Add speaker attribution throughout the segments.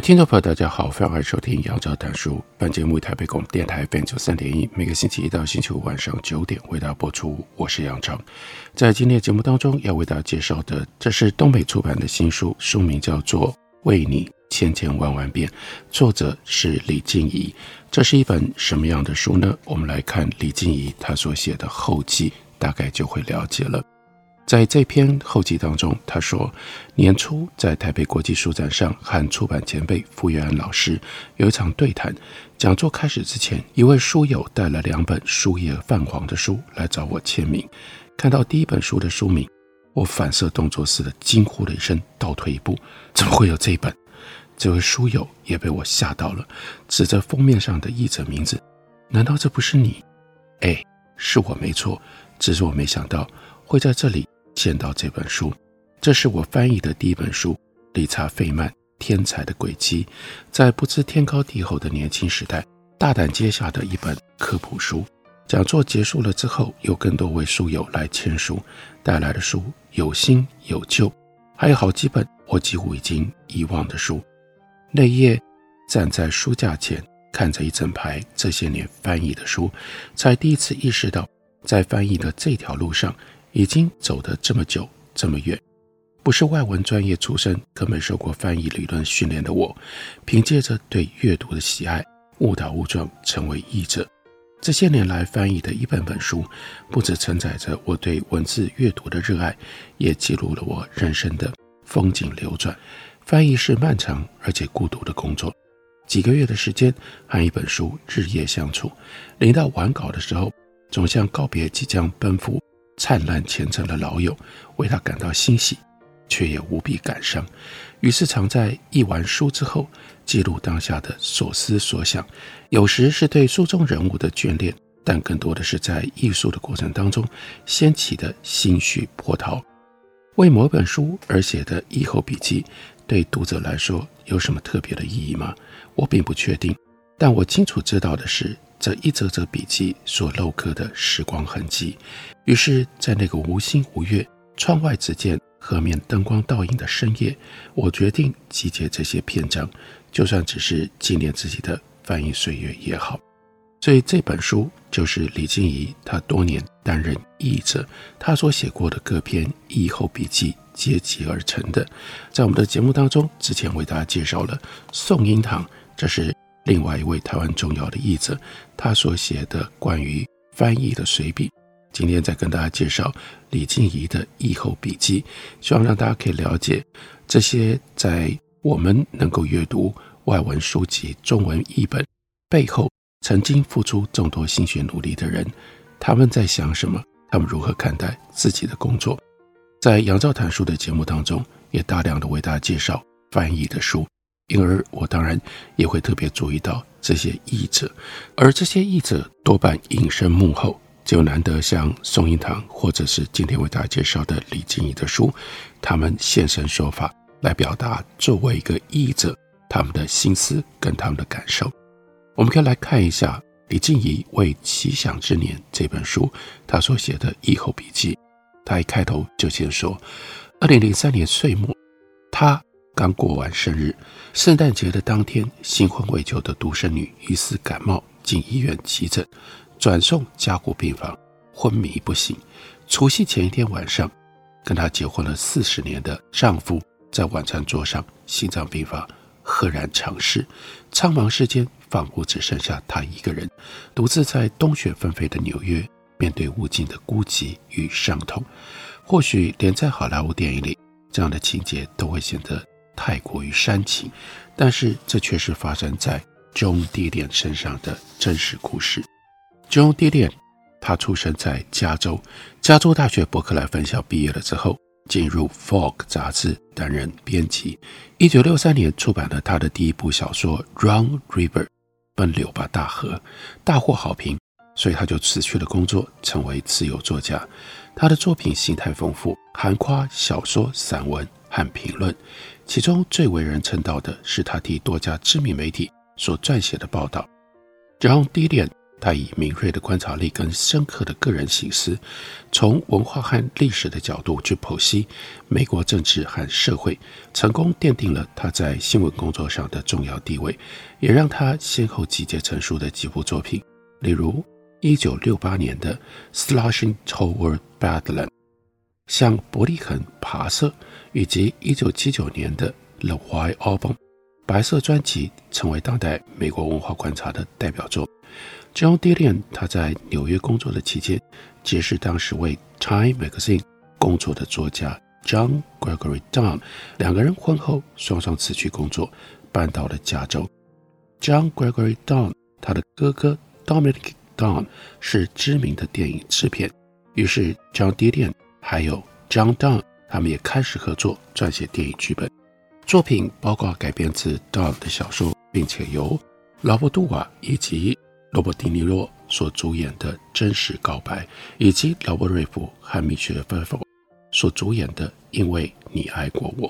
Speaker 1: 听众朋友，大家好，欢迎收听杨照谈书。本节目台北广播电台 FM 九三点一，每个星期一到星期五晚上九点为大家播出。我是杨照，在今天的节目当中要为大家介绍的，这是东北出版的新书，书名叫做《为你千千万万遍》，作者是李静怡。这是一本什么样的书呢？我们来看李静怡她所写的后记，大概就会了解了。在这篇后记当中，他说，年初在台北国际书展上和出版前辈傅月安老师有一场对谈。讲座开始之前，一位书友带了两本书页泛黄的书来找我签名。看到第一本书的书名，我反射动作似的惊呼了一声，倒退一步：“怎么会有这本？”这位书友也被我吓到了，指着封面上的译者名字：“难道这不是你？”“哎，是我没错，只是我没想到会在这里。”见到这本书，这是我翻译的第一本书。理查·费曼天才的轨迹，在不知天高地厚的年轻时代，大胆接下的一本科普书。讲座结束了之后，有更多位书友来签书，带来的书有新有旧，还有好几本我几乎已经遗忘的书。那夜站在书架前，看着一整排这些年翻译的书，才第一次意识到，在翻译的这条路上。已经走得这么久，这么远，不是外文专业出身，更没受过翻译理论训练的我，凭借着对阅读的喜爱，误打误撞成为译者。这些年来翻译的一本本书，不只承载着我对文字阅读的热爱，也记录了我人生的风景流转。翻译是漫长而且孤独的工作，几个月的时间和一本书日夜相处，临到完稿的时候，总像告别即将奔赴。灿烂前程的老友，为他感到欣喜，却也无比感伤。于是，常在译完书之后，记录当下的所思所想。有时是对书中人物的眷恋，但更多的是在译书的过程当中掀起的心绪波涛。为某本书而写的译后笔记，对读者来说有什么特别的意义吗？我并不确定，但我清楚知道的是。这一则则笔记所镂刻的时光痕迹，于是，在那个无星无月、窗外只见河面灯光倒影的深夜，我决定集结这些篇章，就算只是纪念自己的翻译岁月也好。所以这本书就是李静怡她多年担任译者，她所写过的各篇译后笔记结集而成的。在我们的节目当中，之前为大家介绍了宋英堂，这是。另外一位台湾重要的译者，他所写的关于翻译的随笔，今天再跟大家介绍李静怡的译后笔记，希望让大家可以了解这些在我们能够阅读外文书籍、中文译本背后，曾经付出众多心血努力的人，他们在想什么，他们如何看待自己的工作。在杨照谈书的节目当中，也大量的为大家介绍翻译的书。因而，我当然也会特别注意到这些译者，而这些译者多半隐身幕后，就难得像宋英堂，或者是今天为大家介绍的李静怡的书，他们现身说法，来表达作为一个译者他们的心思跟他们的感受。我们可以来看一下李静怡为《奇想之年》这本书他所写的译后笔记。他一开头就先说，二零零三年岁末，他。刚过完生日，圣诞节的当天，新婚未久的独生女疑似感冒进医院急诊，转送加护病房，昏迷不醒。除夕前一天晚上，跟她结婚了四十年的丈夫在晚餐桌上心脏病发，赫然长逝。苍茫世间，仿佛只剩下她一个人，独自在冬雪纷飞的纽约，面对无尽的孤寂与伤痛。或许连在好莱坞电影里，这样的情节都会显得。太过于煽情，但是这却是发生在 Joan Didion 身上的真实故事。Joan Didion，他出生在加州，加州大学伯克莱分校毕业了之后，进入《Fog》杂志担任编辑。一九六三年出版了他的第一部小说《Run River》，奔流吧大河，大获好评，所以他就辞去了工作，成为自由作家。他的作品形态丰富，涵夸小说、散文和评论。其中最为人称道的是他替多家知名媒体所撰写的报道。John d i l i a n 他以敏锐的观察力跟深刻的个人心思，从文化和历史的角度去剖析美国政治和社会，成功奠定了他在新闻工作上的重要地位，也让他先后集结成书的几部作品，例如一九六八年的《Slashing Toward Badland》。向伯利恒跋涉，以及一九七九年的《The White Album》白色专辑，成为当代美国文化观察的代表作。John Didion 他在纽约工作的期间，结识当时为《Time Magazine》工作的作家 John Gregory Dunn，两个人婚后双双辞去工作，搬到了加州。John Gregory Dunn 他的哥哥 Dominic Dunn 是知名的电影制片，于是 John Didion。还有 John Donne，他们也开始合作撰写电影剧本，作品包括改编自 Donne 的小说，并且由劳勃·杜瓦以及罗伯·迪尼洛所主演的《真实告白》，以及劳勃·瑞福和米歇尔·菲佛所主演的《因为你爱过我》。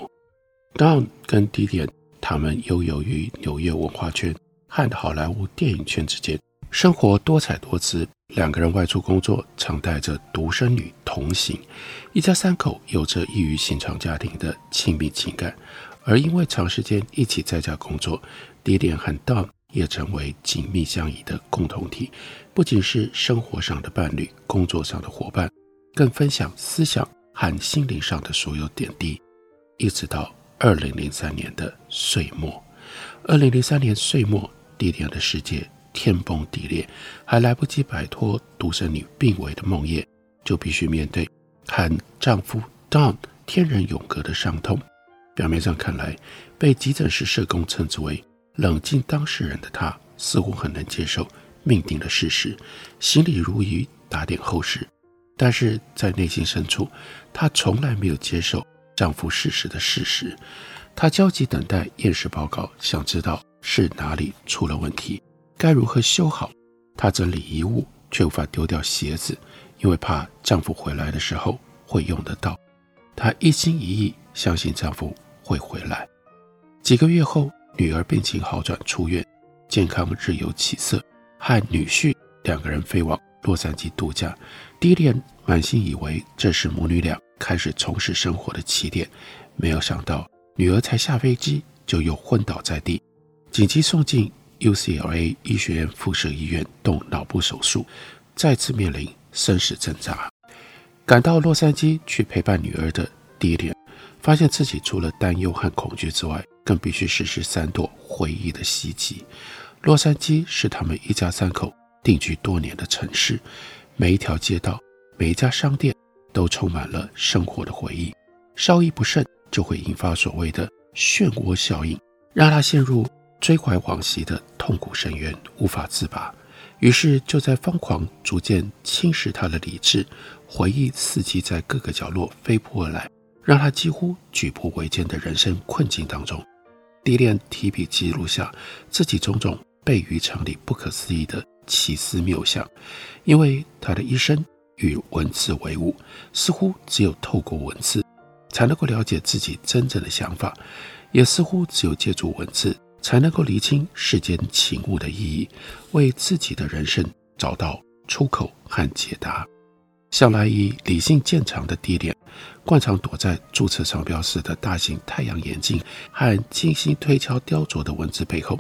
Speaker 1: Donne 跟 d 点他们悠游于纽约文化圈和好莱坞电影圈之间，生活多彩多姿。两个人外出工作，常带着独生女同行，一家三口有着异于寻常家庭的亲密情感。而因为长时间一起在家工作，Didion 和 Don 也成为紧密相依的共同体，不仅是生活上的伴侣，工作上的伙伴，更分享思想和心灵上的所有点滴。一直到二零零三年的岁末，二零零三年岁末，Didion 的世界。天崩地裂，还来不及摆脱独生女病危的梦魇，就必须面对和丈夫 “Don” 天人永隔的伤痛。表面上看来，被急诊室社工称之为冷静当事人的她，似乎很能接受命定的事实，心里如鱼打点后事。但是在内心深处，她从来没有接受丈夫逝世的事实。她焦急等待验尸报告，想知道是哪里出了问题。该如何修好？她整理遗物，却无法丢掉鞋子，因为怕丈夫回来的时候会用得到。她一心一意相信丈夫会回来。几个月后，女儿病情好转出院，健康日有起色，和女婿两个人飞往洛杉矶度假。迪莲满心以为这是母女俩开始重拾生活的起点，没有想到女儿才下飞机就又昏倒在地，紧急送进。UCLA 医学院附设医院动脑部手术，再次面临生死挣扎。赶到洛杉矶去陪伴女儿的 Didion，发现自己除了担忧和恐惧之外，更必须实施三朵回忆的袭击。洛杉矶是他们一家三口定居多年的城市，每一条街道、每一家商店都充满了生活的回忆。稍一不慎，就会引发所谓的漩涡效应，让他陷入。追怀往昔的痛苦深渊，无法自拔，于是就在疯狂逐渐侵蚀他的理智，回忆伺机在各个角落飞扑而来，让他几乎举步维艰的人生困境当中。Didion 提笔记录下自己种种悖于常理、不可思议的奇思妙想，因为他的一生与文字为伍，似乎只有透过文字才能够了解自己真正的想法，也似乎只有借助文字。才能够厘清世间情物的意义，为自己的人生找到出口和解答。向来以理性见长的 Didion，惯常躲在注册商标式的大型太阳眼镜和精心推敲雕琢的文字背后，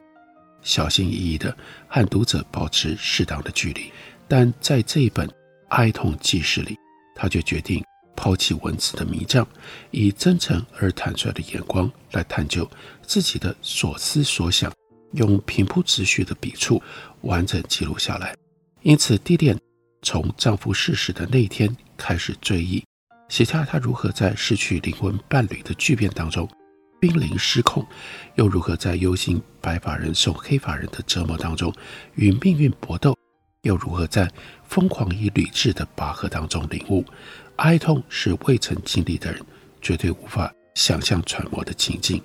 Speaker 1: 小心翼翼地和读者保持适当的距离。但在这一本哀痛纪事里，他却决定。抛弃文字的迷障，以真诚而坦率的眼光来探究自己的所思所想，用平铺直叙的笔触完整记录下来。因此地点从丈夫逝世的那一天开始追忆，写下她如何在失去灵魂伴侣的巨变当中濒临失控，又如何在忧心白发人送黑发人的折磨当中与命运搏斗，又如何在疯狂与理智的拔河当中领悟。哀痛是未曾经历的人绝对无法想象揣摩的情境。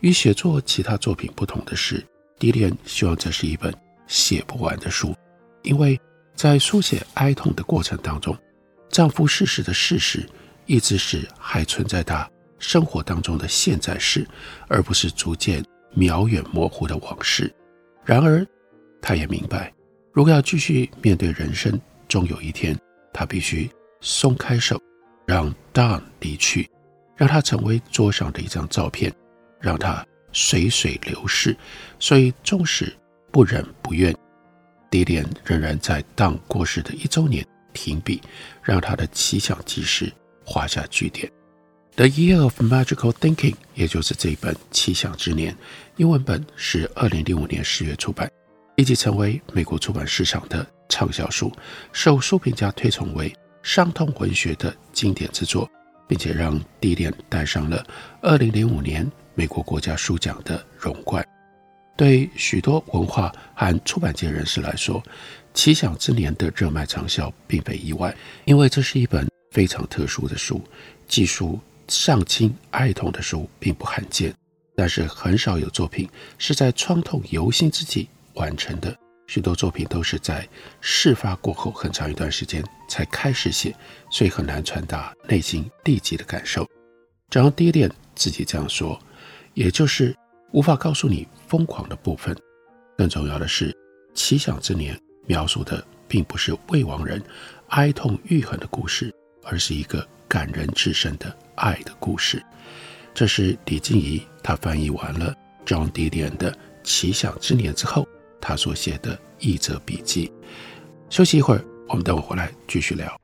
Speaker 1: 与写作其他作品不同的是，迪莲希望这是一本写不完的书，因为在书写哀痛的过程当中，丈夫逝世的事实一直是还存在他生活当中的现在式，而不是逐渐渺远模糊的往事。然而，她也明白，如果要继续面对人生，终有一天，她必须松开手，让 Don 离去，让他成为桌上的一张照片，让他随水流逝。所以，纵使不忍不愿，迪莲仍然在 Don 过世的一周年停笔，让他的奇想纪事画下句点。The Year of Magical Thinking，也就是这一本奇想之年，英文本是二零零五年十月出版。立即成为美国出版市场的畅销书，受书评家推崇为伤痛文学的经典之作，并且让迪莲带上了2005年美国国家书奖的荣冠。对许多文化和出版界人士来说，《奇想之年》的热卖畅销并非意外，因为这是一本非常特殊的书，记述丧亲哀痛的书并不罕见，但是很少有作品是在创痛犹新之际。完成的许多作品都是在事发过后很长一段时间才开始写，所以很难传达内心立即的感受。正如迪莲自己这样说，也就是无法告诉你疯狂的部分。更重要的是，《奇想之年》描述的并不是未亡人哀痛欲痕的故事，而是一个感人至深的爱的故事。这是李静怡她翻译完了 John Diden 的《奇想之年》之后。他所写的译者笔记。休息一会儿，我们等会回来继续聊。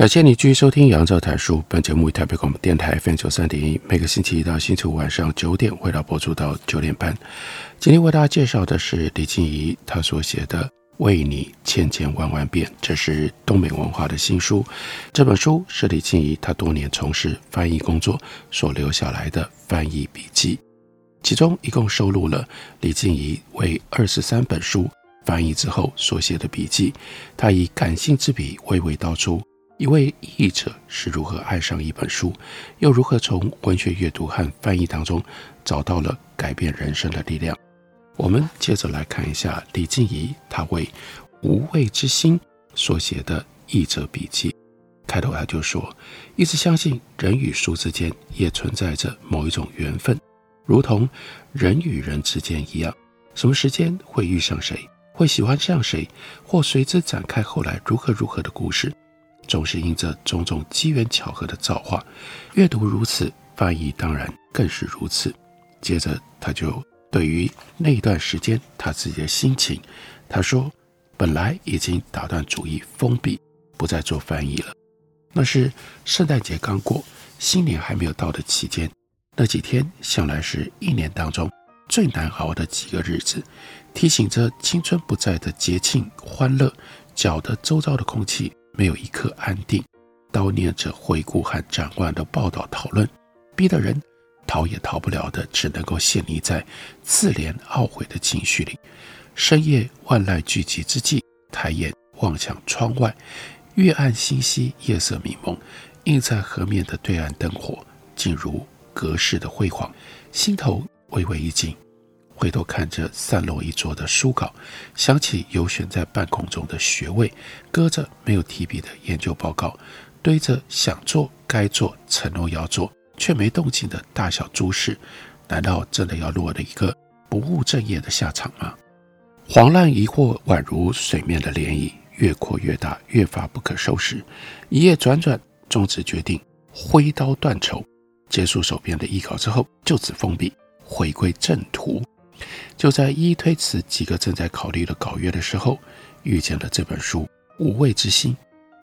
Speaker 1: 感谢你继续收听杨照谈书。本节目以台北广播电台 FM 九三点一，每个星期一到星期五晚上九点，为大家播出到九点半。今天为大家介绍的是李静怡她所写的《为你千千万万遍》，这是东美文化的新书。这本书是李静怡她多年从事翻译工作所留下来的翻译笔记，其中一共收录了李静怡为二十三本书翻译之后所写的笔记。她以感性之笔娓娓道出。一位译者是如何爱上一本书，又如何从文学阅读和翻译当中找到了改变人生的力量？我们接着来看一下李静怡她为《无畏之心》所写的译者笔记。开头他就说：“一直相信人与书之间也存在着某一种缘分，如同人与人之间一样，什么时间会遇上谁，会喜欢上谁，或随之展开后来如何如何的故事。”总是因着种种机缘巧合的造化，阅读如此，翻译当然更是如此。接着他就对于那一段时间他自己的心情，他说：“本来已经打断主意封闭，不再做翻译了。那是圣诞节刚过，新年还没有到的期间，那几天向来是一年当中最难熬的几个日子，提醒着青春不在的节庆欢乐，搅得周遭的空气没有一刻安定。”悼念着回顾和展望的报道讨论，逼得人逃也逃不了的，只能够陷溺在自怜懊悔的情绪里。深夜万籁俱寂之际，抬眼望向窗外，月暗星稀，夜色迷蒙，映在河面的对岸灯火，竟如隔世的辉煌。心头微微一惊，回头看着散落一桌的书稿，想起游悬在半空中的学位，搁着没有提笔的研究报告。堆着想做、该做、承诺要做却没动静的大小诸事，难道真的要落了一个不务正业的下场吗？慌乱疑惑宛如水面的涟漪，越扩越大，越发不可收拾。一夜转转，终止决定挥刀断筹，结束手边的艺稿之后，就此封笔，回归正途。就在一一推辞几个正在考虑的稿约的时候，遇见了这本书《无畏之心》。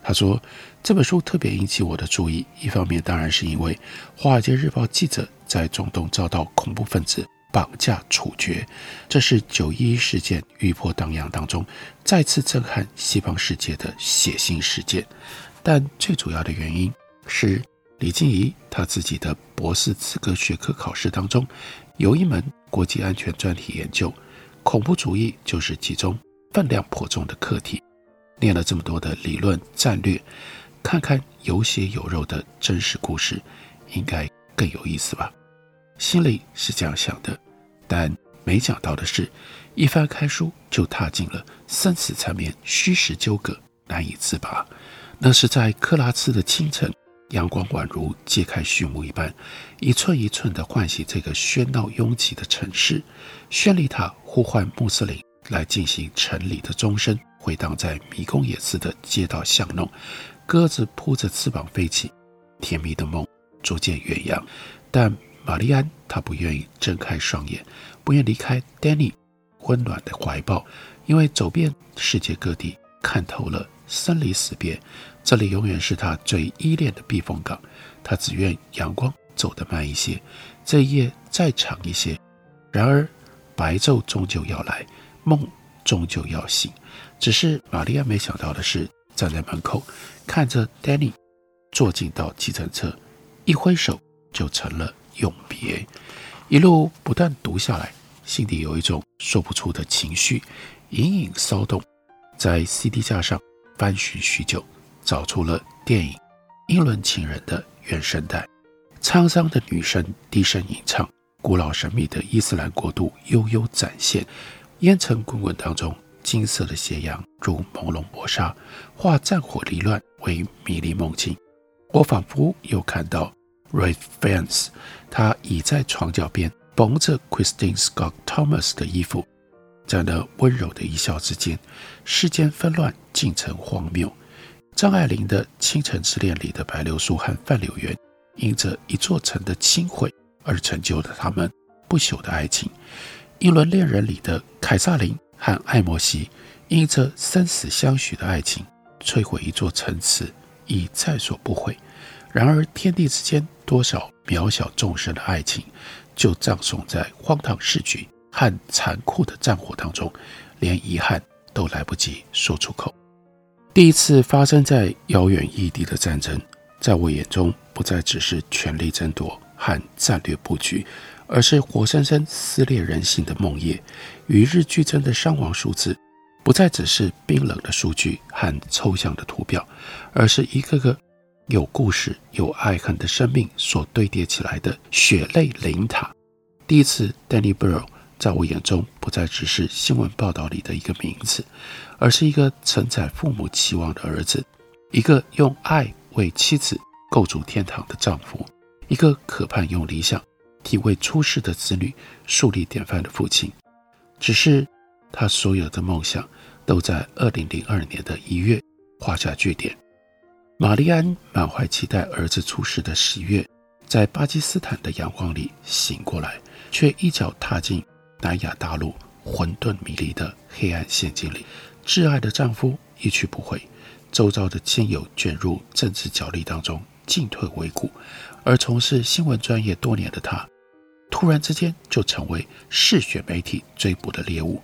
Speaker 1: 他说：“这本书特别引起我的注意，一方面当然是因为《华尔街日报》记者在中东遭到恐怖分子绑架处决，这是九一一事件余波荡漾当中再次震撼西方世界的血腥事件。但最主要的原因是李静怡她自己的博士资格学科考试当中有一门国际安全专题研究，恐怖主义就是其中分量颇重的课题。”念了这么多的理论战略，看看有血有肉的真实故事，应该更有意思吧？心里是这样想的，但没想到的是，一翻开书就踏进了生死缠绵、虚实纠葛、难以自拔。那是在克拉兹的清晨，阳光宛如揭开序幕一般，一寸一寸地唤醒这个喧闹拥挤的城市。宣礼塔呼唤穆斯林来进行晨礼的钟声。回荡在迷宫也似的街道巷弄，鸽子扑着翅膀飞起，甜蜜的梦逐渐远扬。但玛丽安她不愿意睁开双眼，不愿离开丹尼温暖的怀抱，因为走遍世界各地，看透了生离死别，这里永远是她最依恋的避风港。她只愿阳光走得慢一些，这一夜再长一些。然而白昼终究要来，梦终究要醒。只是玛丽亚没想到的是，站在门口看着 Danny 坐进到计程车，一挥手就成了永别。一路不断读下来，心底有一种说不出的情绪隐隐骚动。在 CD 架上翻寻许久，找出了电影《英伦情人》的原声带。沧桑的女声低声吟唱，古老神秘的伊斯兰国度悠悠展现，烟尘滚滚当中。金色的斜阳如朦胧薄纱，化战火离乱为迷离梦境。我仿佛又看到 Ralph Fiennes，他倚在床脚边，缝着 Christine Scott Thomas 的衣服，在那温柔的一笑之间，世间纷乱尽成荒谬。张爱玲的《倾城之恋》里的白流苏和范柳原，因着一座城的倾毁而成就了他们不朽的爱情。《英伦恋人》里的凯撒琳。和艾莫西因着生死相许的爱情，摧毁一座城池，已在所不悔。然而天地之间，多少渺小众生的爱情，就葬送在荒唐世局和残酷的战火当中，连遗憾都来不及说出口。第一次发生在遥远异地的战争，在我眼中，不再只是权力争夺和战略布局。而是活生生撕裂人心的梦魇，与日俱增的伤亡数字，不再只是冰冷的数据和抽象的图表，而是一个个有故事、有爱恨的生命所堆叠起来的血泪灵塔。第一次，Danny Burrow 在我眼中不再只是新闻报道里的一个名字，而是一个承载父母期望的儿子，一个用爱为妻子构筑天堂的丈夫，一个渴盼用理想。替未出世的子女树立典范的父亲，只是他所有的梦想都在二零零二年的一月画下句点。玛丽安满怀期待儿子出世的十月，在巴基斯坦的阳光里醒过来，却一脚踏进南亚大陆混沌迷离的黑暗陷阱里。挚爱的丈夫一去不回，周遭的亲友卷入政治角力当中，进退维谷。而从事新闻专业多年的她，突然之间就成为嗜血媒体追捕的猎物。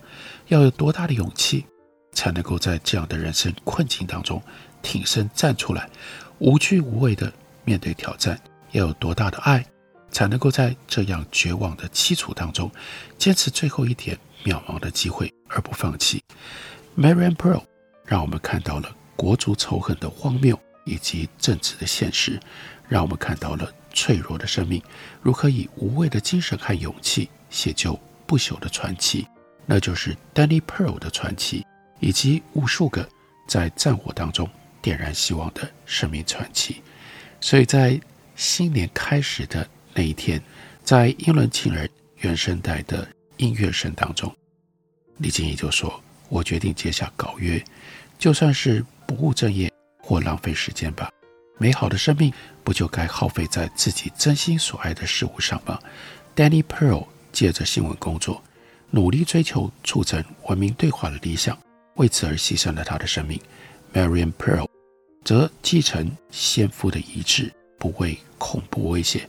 Speaker 1: 要有多大的勇气，才能够在这样的人生困境当中挺身站出来，无惧无畏地面对挑战？要有多大的爱，才能够在这样绝望的凄楚当中，坚持最后一点渺茫的机会而不放弃？Marianne Pearl 让我们看到了国族仇恨的荒谬以及政治的现实，让我们看到了脆弱的生命如何以无畏的精神和勇气写就不朽的传奇。那就是 Danny Pearl 的传奇，以及无数个在战火当中点燃希望的生命传奇。所以在新年开始的那一天，在英伦情人原声带的音乐声当中，李金怡就说：“我决定接下稿约，就算是不务正业或浪费时间吧。美好的生命不就该耗费在自己真心所爱的事物上吗？”Danny Pearl 借着新闻工作，努力追求促成文明对话的理想，为此而牺牲了他的生命。Marian Pearl 则继承先夫的遗志。不畏恐怖威胁，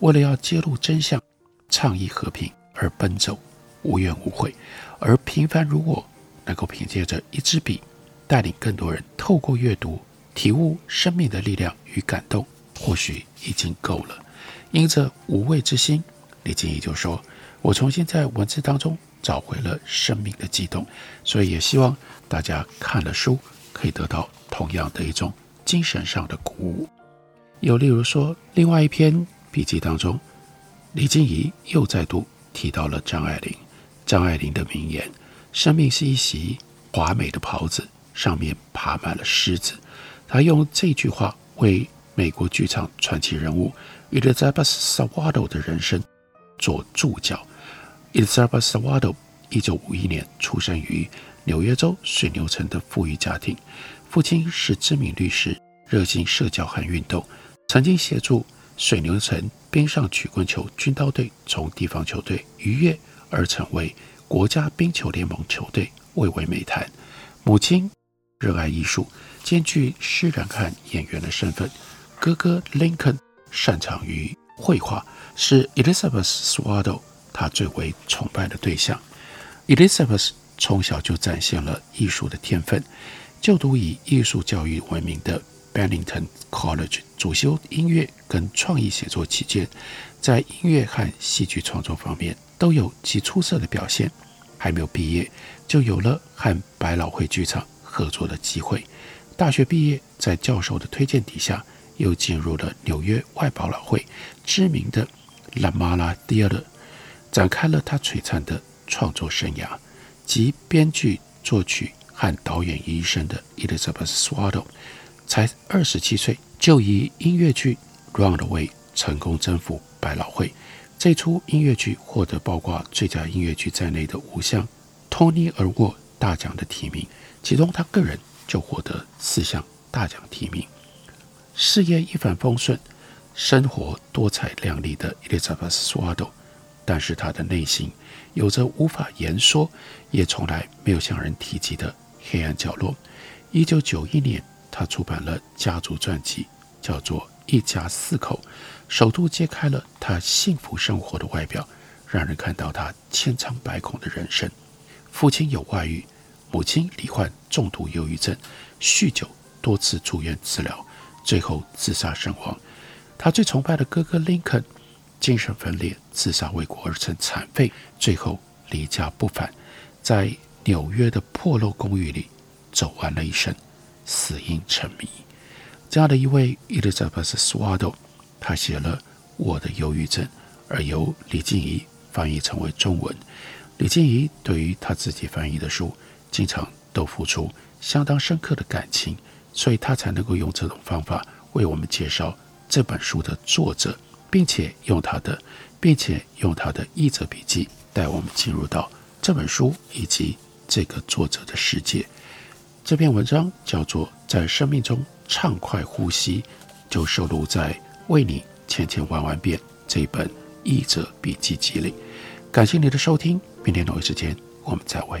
Speaker 1: 为了要揭露真相、倡议和平而奔走，无怨无悔。而平凡如我，能够凭借着一支笔，带领更多人透过阅读体悟生命的力量与感动，或许已经够了。因着无畏之心，李静怡就说：“我重新在文字当中找回了生命的悸动。”所以也希望大家看了书，可以得到同样的一种精神上的鼓舞。又例如说，另外一篇笔记当中，李静怡又再度提到了张爱玲。张爱玲的名言：“生命是一袭华美的袍子，上面爬满了虱子。”她用这句话为美国剧场传奇人物 Elizabeth Sawado 的人生做注脚。Elizabeth Sawado 一九五一年出生于纽约州水牛城的富裕家庭，父亲是知名律师，热心社交和运动。曾经协助水牛城冰上曲棍球军刀队从地方球队逾越而成为国家冰球联盟球队，蔚为美谈。母亲热爱艺术，兼具诗人和演员的身份。哥哥 Lincoln 擅长于绘画，是 Elizabeth Swallow 他最为崇拜的对象。Elizabeth 从小就展现了艺术的天分，就读以艺术教育闻名的。Bennington College 主修音乐跟创意写作期间，在音乐和戏剧创作方面都有极出色的表现。还没有毕业，就有了和百老汇剧场合作的机会。大学毕业，在教授的推荐底下，又进入了纽约外百老汇知名的 Lamarla Theatre，展开了他璀璨的创作生涯。集编剧、作曲和导演于一身的 Elizabeth Swallow。才二十七岁，就以音乐剧《Run Away》成功征服百老汇。这出音乐剧获得包括最佳音乐剧在内的五项托尼·尔沃大奖的提名，其中他个人就获得四项大奖提名。事业一帆风顺，生活多彩亮丽的 Elizabeth Swallow，但是他的内心有着无法言说，也从来没有向人提及的黑暗角落。一九九一年。他出版了家族传记，叫做《一家四口》，首度揭开了他幸福生活的外表，让人看到他千疮百孔的人生。父亲有外遇，母亲罹患重度忧郁症，酗酒，多次住院治疗，最后自杀身亡。他最崇拜的哥哥林肯，精神分裂，自杀未果而成残废，最后离家不返，在纽约的破落公寓里走完了一生。死因成谜。这样的一位 Elizabeth Swallow，他写了《我的忧郁症》，而由李静怡翻译成为中文。李静怡对于他自己翻译的书，经常都付出相当深刻的感情，所以他才能够用这种方法为我们介绍这本书的作者，并且用他的，并且用他的译者笔记带我们进入到这本书以及这个作者的世界。这篇文章叫做《在生命中畅快呼吸》，就收录在《为你千千万万遍》这本译者笔记集里。感谢你的收听，明天同一时间我们再
Speaker 2: 会。